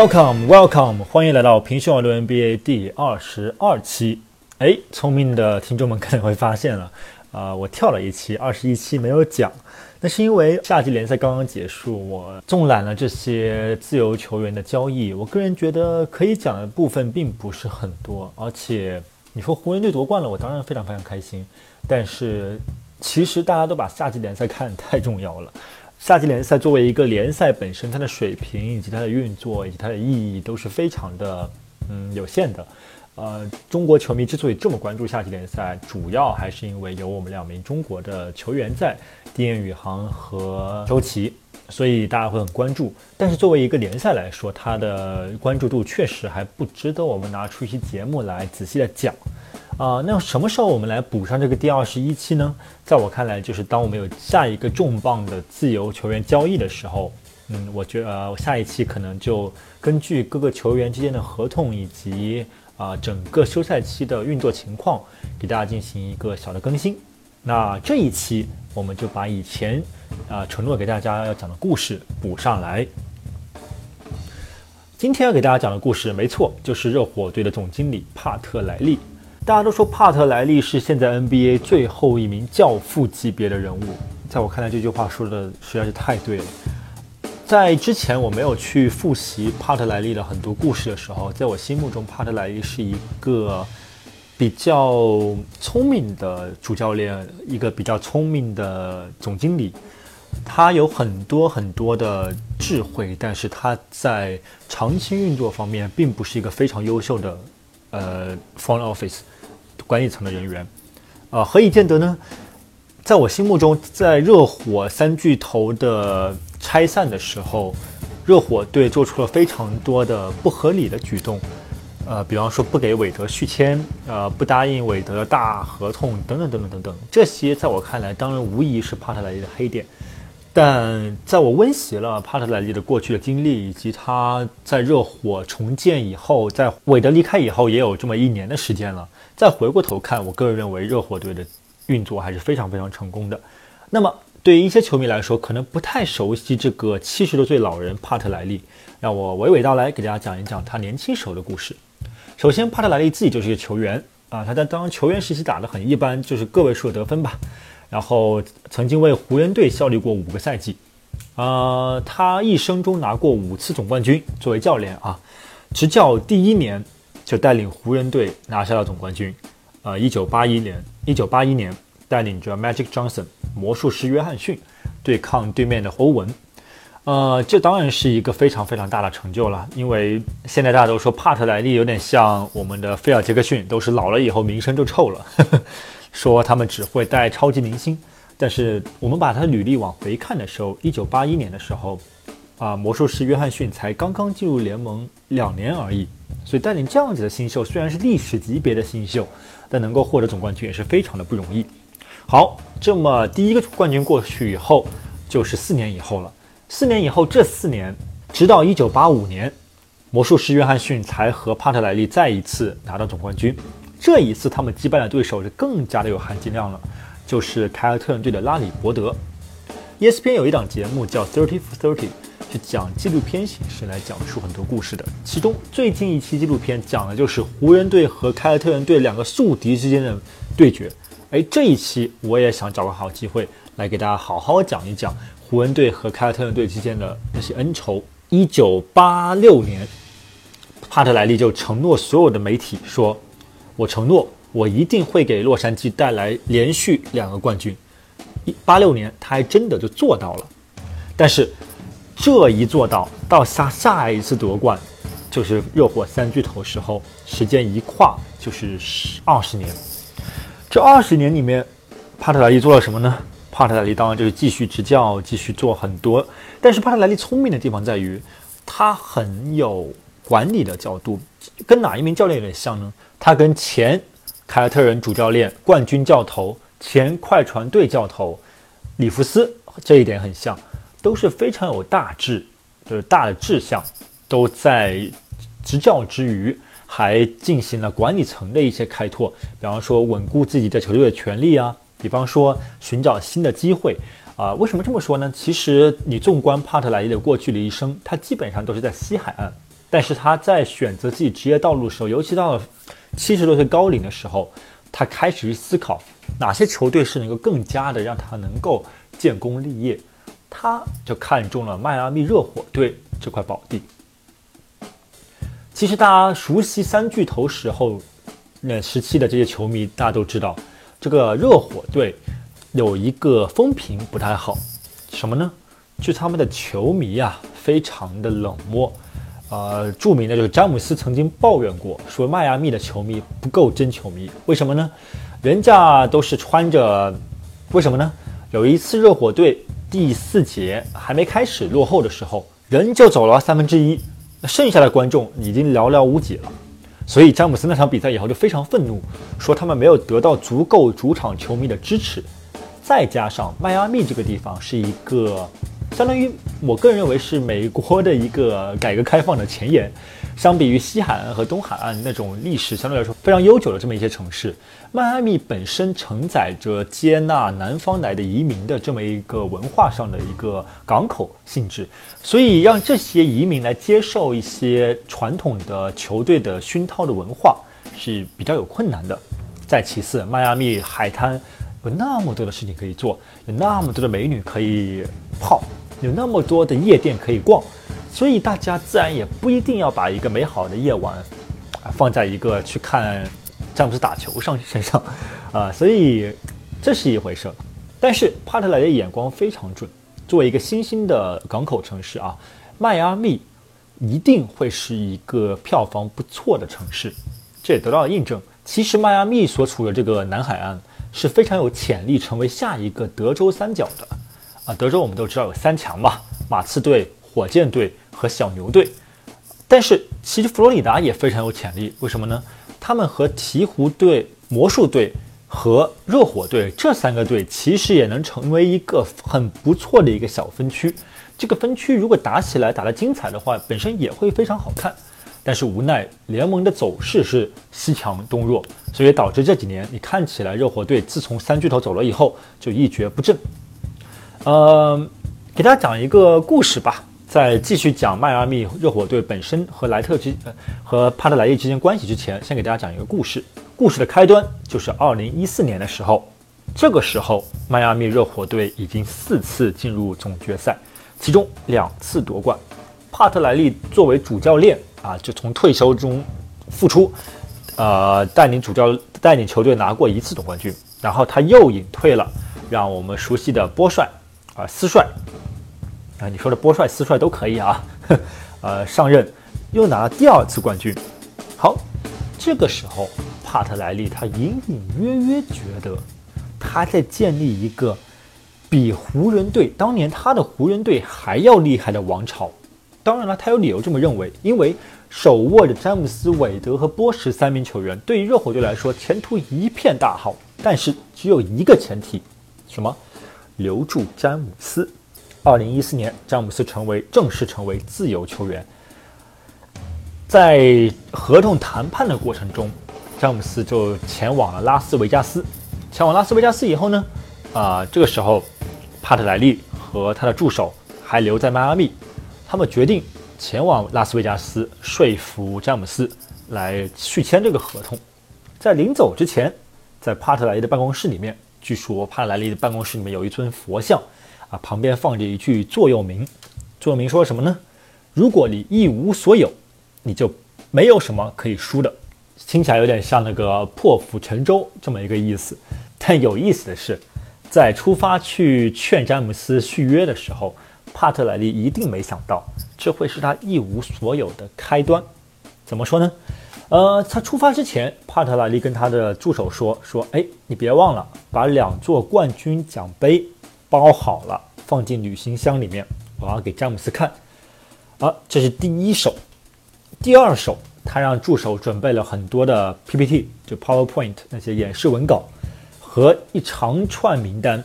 Welcome, welcome，欢迎来到平胸网络 NBA 第二十二期。哎，聪明的听众们可能会发现了，啊、我跳了一期，二十一期没有讲，那是因为夏季联赛刚刚结束，我纵览了这些自由球员的交易，我个人觉得可以讲的部分并不是很多，而且你说湖人队夺冠了，我当然非常非常开心，但是其实大家都把夏季联赛看得太重要了。夏季联赛作为一个联赛本身，它的水平以及它的运作以及它的意义都是非常的嗯有限的。呃，中国球迷之所以这么关注夏季联赛，主要还是因为有我们两名中国的球员在，丁彦雨航和周琦，所以大家会很关注。但是作为一个联赛来说，它的关注度确实还不值得我们拿出一期节目来仔细的讲。啊、那什么时候我们来补上这个第二十一期呢？在我看来，就是当我们有下一个重磅的自由球员交易的时候，嗯，我觉得、呃、下一期可能就根据各个球员之间的合同以及啊、整个休赛期的运作情况，给大家进行一个小的更新。那这一期我们就把以前啊、承诺给大家要讲的故事补上来。今天要给大家讲的故事，没错，就是热火队的总经理帕特莱利。大家都说帕特莱利是现在 NBA 最后一名教父级别的人物，在我看来，这句话说的实在是太对了。在之前我没有去复习帕特莱利的很多故事的时候，在我心目中，帕特莱利是一个比较聪明的主教练，一个比较聪明的总经理。他有很多很多的智慧，但是他在长期运作方面并不是一个非常优秀的呃 front office 管理层的人员。呃，何以见得呢？在我心目中，在热火三巨头的拆散的时候，热火队做出了非常多的不合理的举动，呃，比方说不给韦德续签，呃，不答应韦德的大合同，等等等等等等，这些在我看来，当然无疑是帕特莱利的黑点。但在我温习了帕特莱利的过去的经历，以及他在热火重建以后，在韦德离开以后，也有这么一年的时间了。再回过头看，我个人认为热火队的运作还是非常非常成功的。那么，对于一些球迷来说，可能不太熟悉这个七十多岁老人帕特莱利，让我娓娓道来，给大家讲一讲他年轻时候的故事。首先，帕特莱利自己就是一个球员啊，他在当球员时期打得很一般，就是个位数的得分吧。然后曾经为湖人队效力过五个赛季，呃，他一生中拿过五次总冠军。作为教练啊，执教第一年就带领湖人队拿下了总冠军。呃，一九八一年，一九八一年带领着 Magic Johnson 魔术师约翰逊对抗对面的欧文。呃，这当然是一个非常非常大的成就了，因为现在大家都说帕特莱利有点像我们的菲尔杰克逊，都是老了以后名声就臭了。呵呵说他们只会带超级明星，但是我们把他的履历往回看的时候，一九八一年的时候，啊，魔术师约翰逊才刚刚进入联盟两年而已，所以带领这样子的新秀，虽然是历史级别的新秀，但能够获得总冠军也是非常的不容易。好，这么第一个冠军过去以后，就是四年以后了。四年以后，这四年直到一九八五年，魔术师约翰逊才和帕特莱利再一次拿到总冠军。这一次，他们击败的对手是更加的有含金量了，就是凯尔特人队的拉里伯德。ESPN 有一档节目叫《Thirty for Thirty》，是讲纪录片形式来讲述很多故事的。其中最近一期纪录片讲的就是湖人队和凯尔特人队两个宿敌之间的对决。哎，这一期我也想找个好机会来给大家好好讲一讲湖人队和凯尔特人队之间的那些恩仇。一九八六年，帕特莱利就承诺所有的媒体说。我承诺，我一定会给洛杉矶带来连续两个冠军。一八六年，他还真的就做到了。但是这一做到，到下下一次夺冠，就是热火三巨头时候，时间一跨就是十二十年。这二十年里面，帕特莱利做了什么呢？帕特莱利当然就是继续执教，继续做很多。但是帕特莱利聪明的地方在于，他很有管理的角度，跟哪一名教练有点像呢？他跟前凯尔特人主教练、冠军教头、前快船队教头里弗斯这一点很像，都是非常有大志，就是大的志向，都在执教之余还进行了管理层的一些开拓，比方说稳固自己在球队的权利啊，比方说寻找新的机会啊。为什么这么说呢？其实你纵观帕特莱利的过去的一生，他基本上都是在西海岸。但是他在选择自己职业道路的时候，尤其到了七十多岁高龄的时候，他开始去思考哪些球队是能够更加的让他能够建功立业，他就看中了迈阿密热火队这块宝地。其实大家熟悉三巨头时候那时期的这些球迷，大家都知道，这个热火队有一个风评不太好，什么呢？就他们的球迷啊，非常的冷漠。呃，著名的就是詹姆斯曾经抱怨过，说迈阿密的球迷不够真球迷。为什么呢？人家都是穿着，为什么呢？有一次热火队第四节还没开始落后的时候，人就走了三分之一。剩下的观众已经寥寥无几了，所以詹姆斯那场比赛以后就非常愤怒，说他们没有得到足够主场球迷的支持，再加上迈阿密这个地方是一个。相当于我个人认为是美国的一个改革开放的前沿，相比于西海岸和东海岸那种历史相对来说非常悠久的这么一些城市，迈阿密本身承载着接纳南方来的移民的这么一个文化上的一个港口性质，所以让这些移民来接受一些传统的球队的熏陶的文化是比较有困难的。再其次，迈阿密海滩有那么多的事情可以做，有那么多的美女可以泡。有那么多的夜店可以逛，所以大家自然也不一定要把一个美好的夜晚啊放在一个去看詹姆斯打球上身上啊，所以这是一回事。但是帕特莱的眼光非常准，作为一个新兴的港口城市啊，迈阿密一定会是一个票房不错的城市，这也得到了印证。其实迈阿密所处的这个南海岸是非常有潜力成为下一个德州三角的。啊，德州我们都知道有三强嘛，马刺队、火箭队和小牛队。但是其实佛罗里达也非常有潜力，为什么呢？他们和鹈鹕队、魔术队和热火队这三个队其实也能成为一个很不错的一个小分区。这个分区如果打起来打得精彩的话，本身也会非常好看。但是无奈联盟的走势是西强东弱，所以导致这几年你看起来热火队自从三巨头走了以后就一蹶不振。呃，给大家讲一个故事吧。在继续讲迈阿密热火队本身和莱特之和帕特莱利之间关系之前，先给大家讲一个故事。故事的开端就是二零一四年的时候，这个时候迈阿密热火队已经四次进入总决赛，其中两次夺冠。帕特莱利作为主教练啊，就从退休中复出，呃，带领主教带领球队拿过一次总冠军，然后他又隐退了，让我们熟悉的波帅。啊，斯帅啊，你说的波帅、斯帅都可以啊。呃，上任又拿了第二次冠军。好，这个时候帕特莱利他隐隐约约觉得他在建立一个比湖人队当年他的湖人队还要厉害的王朝。当然了，他有理由这么认为，因为手握着詹姆斯、韦德和波什三名球员，对于热火队来说前途一片大好。但是只有一个前提，什么？留住詹姆斯。二零一四年，詹姆斯成为正式成为自由球员。在合同谈判的过程中，詹姆斯就前往了拉斯维加斯。前往拉斯维加斯以后呢，啊，这个时候帕特莱利和他的助手还留在迈阿密。他们决定前往拉斯维加斯，说服詹姆斯来续签这个合同。在临走之前，在帕特莱利的办公室里面。据说帕莱利的办公室里面有一尊佛像，啊，旁边放着一句座右铭。座右铭说什么呢？如果你一无所有，你就没有什么可以输的。听起来有点像那个破釜沉舟这么一个意思。但有意思的是，在出发去劝詹姆斯续约的时候，帕特莱利一定没想到这会是他一无所有的开端。怎么说呢？呃，他出发之前，帕特莱利跟他的助手说：“说，哎，你别忘了把两座冠军奖杯包好了，放进旅行箱里面，我要给詹姆斯看。”啊，这是第一手。第二手，他让助手准备了很多的 PPT，就 PowerPoint 那些演示文稿和一长串名单。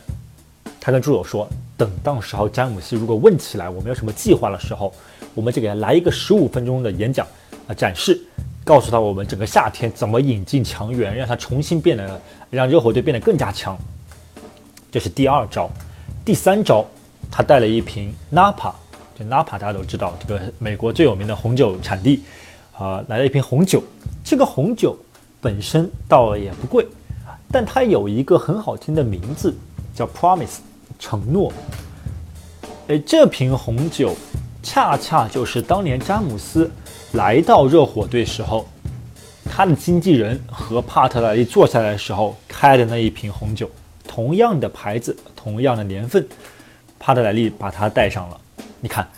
他跟助手说：“等到时候詹姆斯如果问起来我们有什么计划的时候，我们就给他来一个十五分钟的演讲啊，展示。”告诉他我们整个夏天怎么引进强援，让他重新变得，让热火队变得更加强。这是第二招，第三招，他带了一瓶 Napa 就纳帕大家都知道，这个美国最有名的红酒产地，啊，来了一瓶红酒。这个红酒本身倒也不贵，但它有一个很好听的名字，叫 Promise，承诺。哎，这瓶红酒恰恰就是当年詹姆斯来到热火队时候，他的经纪人和帕特莱利坐下来的时候开的那一瓶红酒，同样的牌子，同样的年份，帕特莱利把它带上了。你看，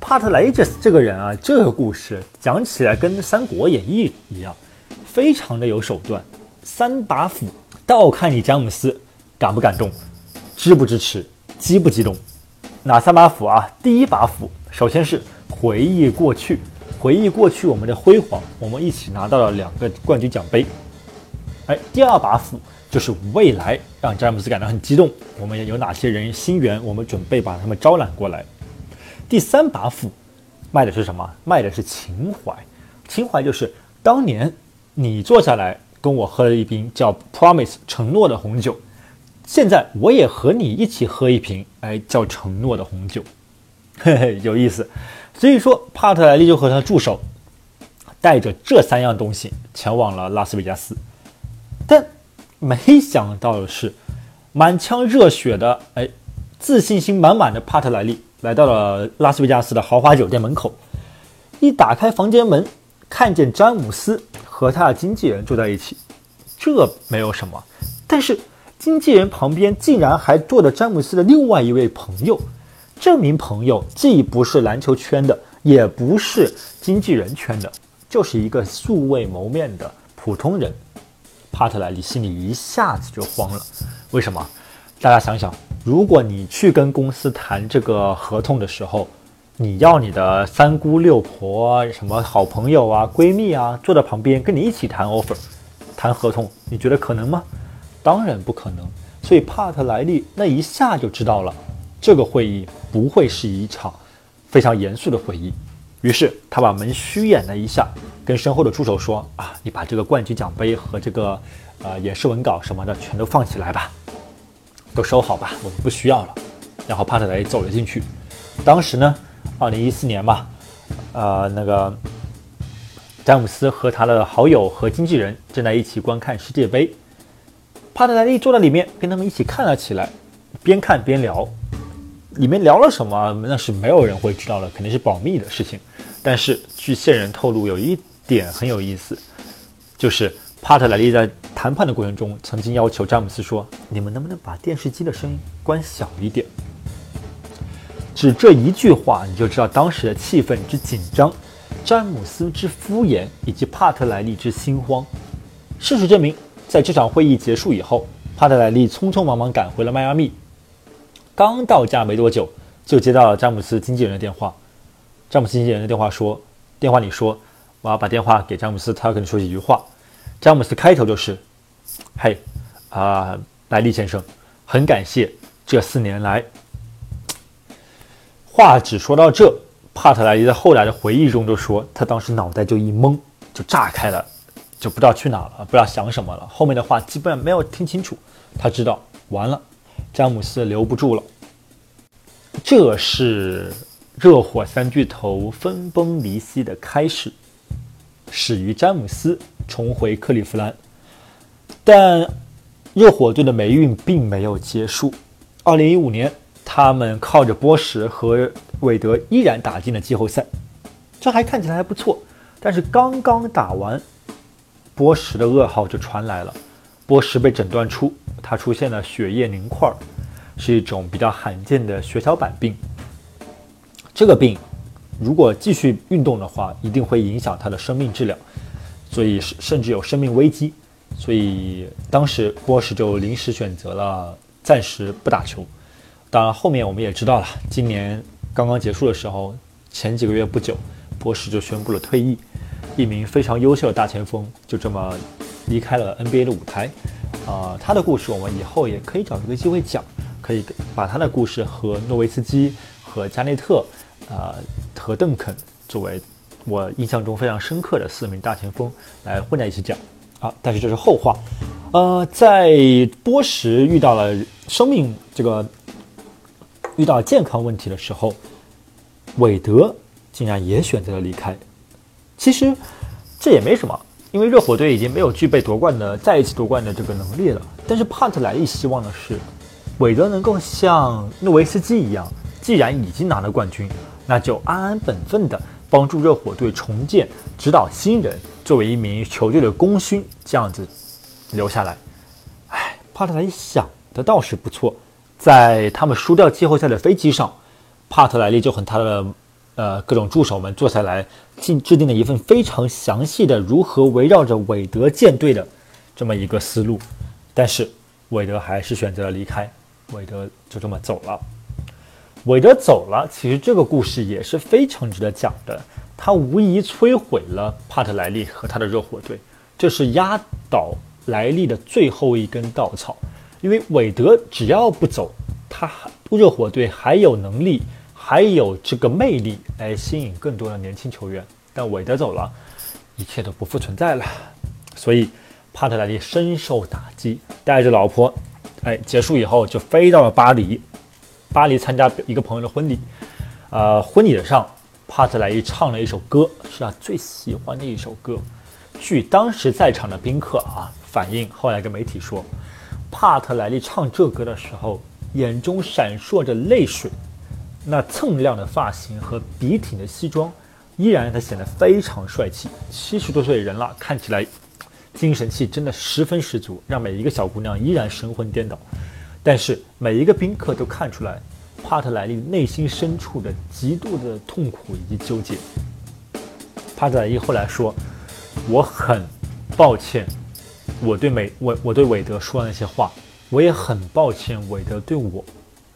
帕特莱利这这个人啊，这个故事讲起来跟《三国演义》一样，非常的有手段。三把斧，倒看你詹姆斯感不感动，支不支持，激不激动。哪三把斧啊？第一把斧，首先是回忆过去，回忆过去我们的辉煌，我们一起拿到了两个冠军奖杯。哎，第二把斧就是未来，让詹姆斯感到很激动。我们有哪些人心源？我们准备把他们招揽过来。第三把斧卖的是什么？卖的是情怀。情怀就是当年你坐下来跟我喝了一瓶叫 Promise 承诺的红酒。现在我也和你一起喝一瓶，哎，叫承诺的红酒，嘿嘿，有意思。所以说，帕特莱利就和他助手带着这三样东西前往了拉斯维加斯。但没想到的是，满腔热血的，哎，自信心满满的帕特莱利来到了拉斯维加斯的豪华酒店门口，一打开房间门，看见詹姆斯和他的经纪人坐在一起，这没有什么，但是。经纪人旁边竟然还坐着詹姆斯的另外一位朋友，这名朋友既不是篮球圈的，也不是经纪人圈的，就是一个素未谋面的普通人。帕特莱利心里一下子就慌了。为什么？大家想想，如果你去跟公司谈这个合同的时候，你要你的三姑六婆、什么好朋友啊、闺蜜啊坐在旁边跟你一起谈 offer、谈合同，你觉得可能吗？当然不可能，所以帕特莱利那一下就知道了，这个会议不会是一场非常严肃的会议。于是他把门虚掩了一下，跟身后的助手说：“啊，你把这个冠军奖杯和这个呃演示文稿什么的全都放起来吧，都收好吧，我们不需要了。”然后帕特莱走了进去。当时呢，二零一四年嘛，呃，那个詹姆斯和他的好友和经纪人正在一起观看世界杯。帕特莱利坐在里面，跟他们一起看了起来，边看边聊。里面聊了什么，那是没有人会知道的，肯定是保密的事情。但是据线人透露，有一点很有意思，就是帕特莱利在谈判的过程中，曾经要求詹姆斯说：“你们能不能把电视机的声音关小一点？”只这一句话，你就知道当时的气氛之紧张，詹姆斯之敷衍，以及帕特莱利之心慌。事实证明。在这场会议结束以后，帕特莱利匆匆忙忙赶回了迈阿密。刚到家没多久，就接到了詹姆斯经纪人的电话。詹姆斯经纪人的电话说：“电话里说，我要把电话给詹姆斯，他要跟你说几句话。”詹姆斯开头就是：“嘿，啊，莱利先生，很感谢这四年来。”话只说到这，帕特莱利在后来的回忆中就说，他当时脑袋就一懵，就炸开了。就不知道去哪了，不知道想什么了。后面的话基本上没有听清楚。他知道完了，詹姆斯留不住了。这是热火三巨头分崩离析的开始，始于詹姆斯重回克利夫兰。但热火队的霉运并没有结束。二零一五年，他们靠着波什和韦德依然打进了季后赛，这还看起来还不错。但是刚刚打完。波什的噩耗就传来了，波什被诊断出他出现了血液凝块，是一种比较罕见的血小板病。这个病如果继续运动的话，一定会影响他的生命质量，所以甚至有生命危机。所以当时波什就临时选择了暂时不打球。当然后面我们也知道了，今年刚刚结束的时候，前几个月不久，波什就宣布了退役。一名非常优秀的大前锋就这么离开了 NBA 的舞台，啊，他的故事我们以后也可以找一个机会讲，可以把他的故事和诺维斯基、和加内特、啊和邓肯作为我印象中非常深刻的四名大前锋来混在一起讲，啊，但是这是后话，呃，在波什遇到了生命这个遇到健康问题的时候，韦德竟然也选择了离开。其实这也没什么，因为热火队已经没有具备夺冠的再一次夺冠的这个能力了。但是帕特莱利希望的是，韦德能够像诺维斯基一样，既然已经拿了冠军，那就安安本分的帮助热火队重建，指导新人，作为一名球队的功勋，这样子留下来。哎，帕特莱利想的倒是不错。在他们输掉季后赛的飞机上，帕特莱利就和他的呃各种助手们坐下来，进制定了一份非常详细的如何围绕着韦德建队的这么一个思路。但是韦德还是选择了离开，韦德就这么走了。韦德走了，其实这个故事也是非常值得讲的。他无疑摧毁了帕特莱利和他的热火队，这是压倒莱利的最后一根稻草。因为韦德只要不走，他热火队还有能力，还有这个魅力来吸引更多的年轻球员。但韦德走了，一切都不复存在了。所以帕特莱利深受打击，带着老婆，哎，结束以后就飞到了巴黎，巴黎参加一个朋友的婚礼。呃，婚礼上，帕特莱利唱了一首歌，是他最喜欢的一首歌。据当时在场的宾客啊反映，后来跟媒体说。帕特莱利唱这歌的时候，眼中闪烁着泪水，那锃亮的发型和笔挺的西装，依然让他显得非常帅气。七十多岁的人了，看起来精神气真的十分十足，让每一个小姑娘依然神魂颠倒。但是每一个宾客都看出来，帕特莱利内心深处的极度的痛苦以及纠结。帕特莱利后来说：“我很抱歉。”我对美我我对韦德说的那些话，我也很抱歉。韦德对我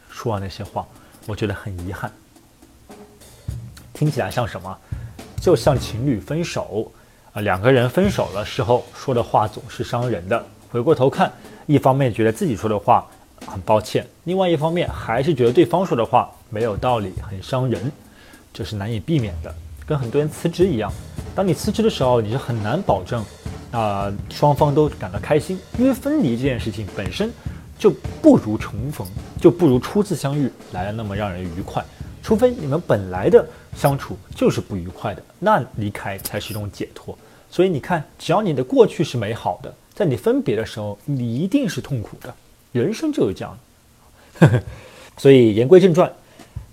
说的那些话，我觉得很遗憾。听起来像什么？就像情侣分手啊，两个人分手了时候说的话总是伤人的。回过头看，一方面觉得自己说的话很抱歉，另外一方面还是觉得对方说的话没有道理，很伤人，这是难以避免的。跟很多人辞职一样，当你辞职的时候，你是很难保证。啊，双方都感到开心，因为分离这件事情本身就不如重逢，就不如初次相遇来的那么让人愉快。除非你们本来的相处就是不愉快的，那离开才是一种解脱。所以你看，只要你的过去是美好的，在你分别的时候，你一定是痛苦的。人生就是这样。所以言归正传，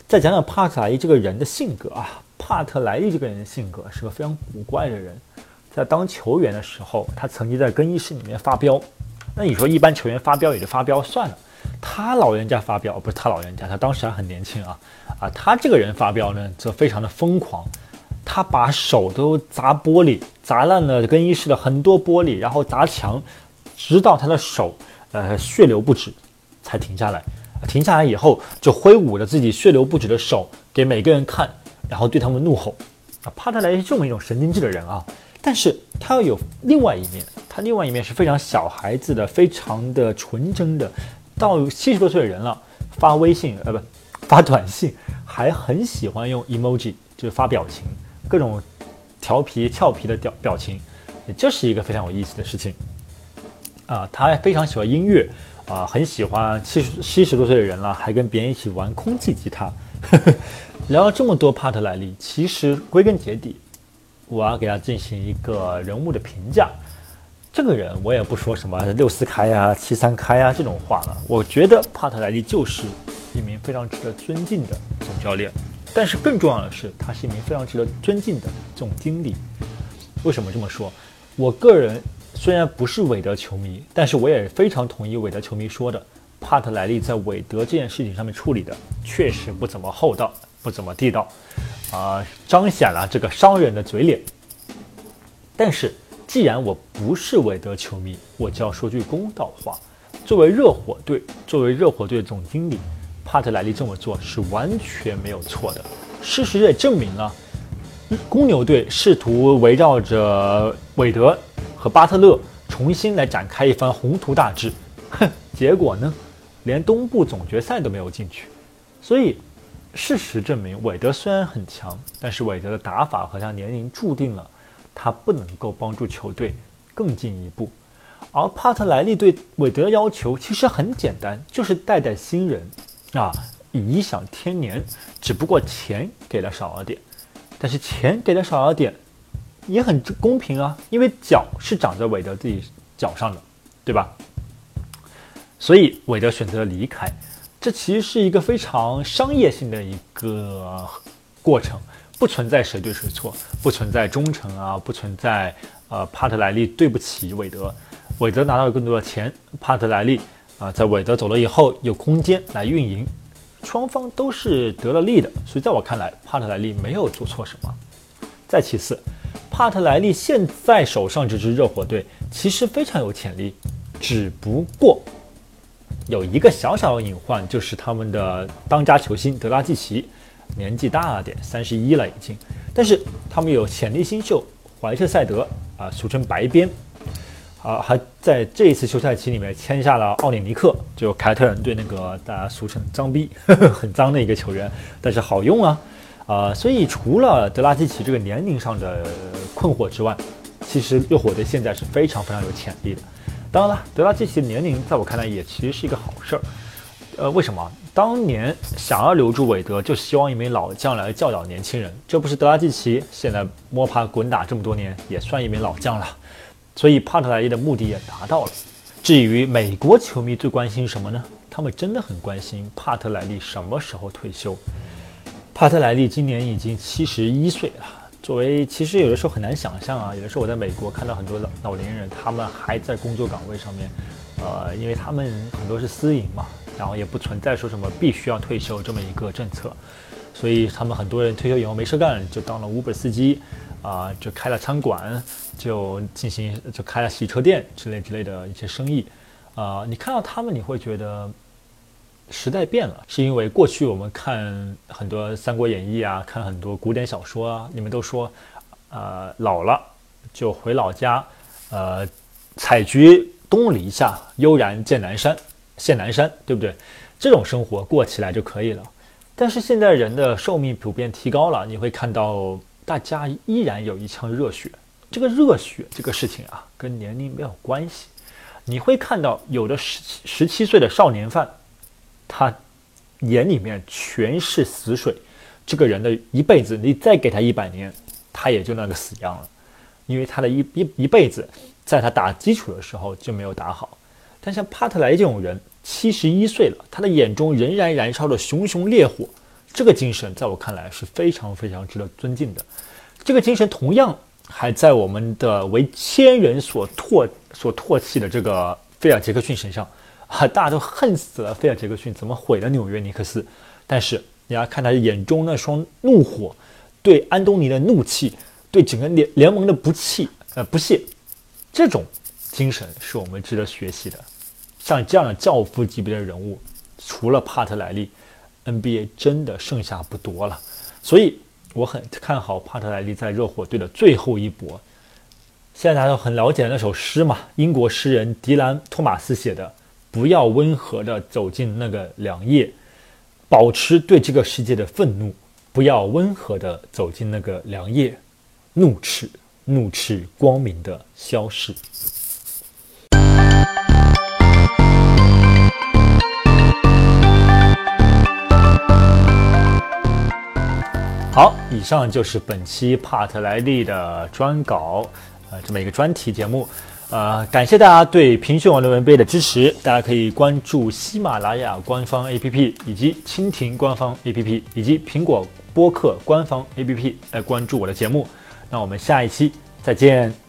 再讲讲帕特莱伊这个人的性格啊。帕特莱伊这个人的性格是个非常古怪的人。在当球员的时候，他曾经在更衣室里面发飙。那你说一般球员发飙也就发飙算了，他老人家发飙不是他老人家，他当时还很年轻啊啊！他这个人发飙呢，则非常的疯狂，他把手都砸玻璃，砸烂了更衣室的很多玻璃，然后砸墙，直到他的手呃血流不止才停下来。停下来以后，就挥舞着自己血流不止的手给每个人看，然后对他们怒吼啊！帕特莱是这么一种神经质的人啊。但是他要有另外一面，他另外一面是非常小孩子的，非常的纯真的。到七十多岁的人了，发微信呃不 发短信，还很喜欢用 emoji，就是发表情，各种调皮俏皮的表表情，这是一个非常有意思的事情。啊，他还非常喜欢音乐，啊，很喜欢七十七十多岁的人了，还跟别人一起玩空气吉他。聊了这么多帕特莱利，其实归根结底。我要给他进行一个人物的评价，这个人我也不说什么六四开啊、七三开啊这种话了。我觉得帕特莱利就是一名非常值得尊敬的总教练，但是更重要的是，他是一名非常值得尊敬的总经理。为什么这么说？我个人虽然不是韦德球迷，但是我也非常同意韦德球迷说的，帕特莱利在韦德这件事情上面处理的确实不怎么厚道，不怎么地道。啊，彰显了这个商人的嘴脸。但是，既然我不是韦德球迷，我就要说句公道话。作为热火队，作为热火队总经理，帕特莱利这么做是完全没有错的。事实也证明了，公牛队试图围绕着韦德和巴特勒重新来展开一番宏图大志，哼，结果呢，连东部总决赛都没有进去。所以。事实证明，韦德虽然很强，但是韦德的打法和他年龄注定了他不能够帮助球队更进一步。而帕特莱利对韦德要求其实很简单，就是带带新人啊，颐享天年，只不过钱给的少了点，但是钱给的少了点，也很公平啊，因为脚是长在韦德自己脚上的，对吧？所以韦德选择离开，这其实是一个非常商业性的一个过程，不存在谁对谁错，不存在忠诚啊，不存在呃帕特莱利对不起韦德，韦德拿到了更多的钱，帕特莱利啊在韦德走了以后有空间来运营，双方都是得了利的，所以在我看来，帕特莱利没有做错什么。再其次，帕特莱利现在手上这支热火队其实非常有潜力，只不过。有一个小小的隐患，就是他们的当家球星德拉季奇年纪大了点，三十一了已经。但是他们有潜力新秀怀特塞德啊，俗称白边，啊，还在这一次休赛期里面签下了奥里尼克，就凯特人队那个大家俗称脏逼，很脏的一个球员，但是好用啊，啊，所以除了德拉季奇这个年龄上的困惑之外，其实热火队现在是非常非常有潜力的。当然了，德拉季奇的年龄在我看来也其实是一个好事儿。呃，为什么？当年想要留住韦德，就希望一名老将来教导年轻人。这不是德拉季奇现在摸爬滚打这么多年，也算一名老将了。所以帕特莱利的目的也达到了。至于美国球迷最关心什么呢？他们真的很关心帕特莱利什么时候退休。帕特莱利今年已经七十一岁了。作为，其实有的时候很难想象啊。有的时候我在美国看到很多老老年人，他们还在工作岗位上面，呃，因为他们很多是私营嘛，然后也不存在说什么必须要退休这么一个政策，所以他们很多人退休以后没事干，就当了 Uber 司机，啊，就开了餐馆，就进行就开了洗车店之类之类的一些生意，啊，你看到他们，你会觉得。时代变了，是因为过去我们看很多《三国演义》啊，看很多古典小说啊，你们都说，呃，老了就回老家，呃，采菊东篱下，悠然见南山，见南山，对不对？这种生活过起来就可以了。但是现在人的寿命普遍提高了，你会看到大家依然有一腔热血。这个热血这个事情啊，跟年龄没有关系。你会看到有的十十七岁的少年犯。他眼里面全是死水，这个人的一辈子，你再给他一百年，他也就那个死样了，因为他的一一一辈子，在他打基础的时候就没有打好。但像帕特莱这种人，七十一岁了，他的眼中仍然燃烧着熊熊烈火，这个精神在我看来是非常非常值得尊敬的。这个精神同样还在我们的为千人所唾所唾弃的这个菲尔杰克逊身上。啊，大家都恨死了菲尔杰克逊，怎么毁了纽约尼克斯？但是你要看他眼中那双怒火，对安东尼的怒气，对整个联联盟的不弃呃不屑，这种精神是我们值得学习的。像这样的教父级别的人物，除了帕特莱利，NBA 真的剩下不多了。所以我很看好帕特莱利在热火队的最后一搏。现在大家都很了解那首诗嘛，英国诗人迪兰·托马斯写的。不要温和地走进那个凉夜，保持对这个世界的愤怒。不要温和地走进那个凉夜，怒斥，怒斥光明的消逝。好，以上就是本期帕特莱利的专稿，呃，这么一个专题节目。呃，感谢大家对平讯网论文杯的支持。大家可以关注喜马拉雅官方 APP，以及蜻蜓官方 APP，以及苹果播客官方 APP 来关注我的节目。那我们下一期再见。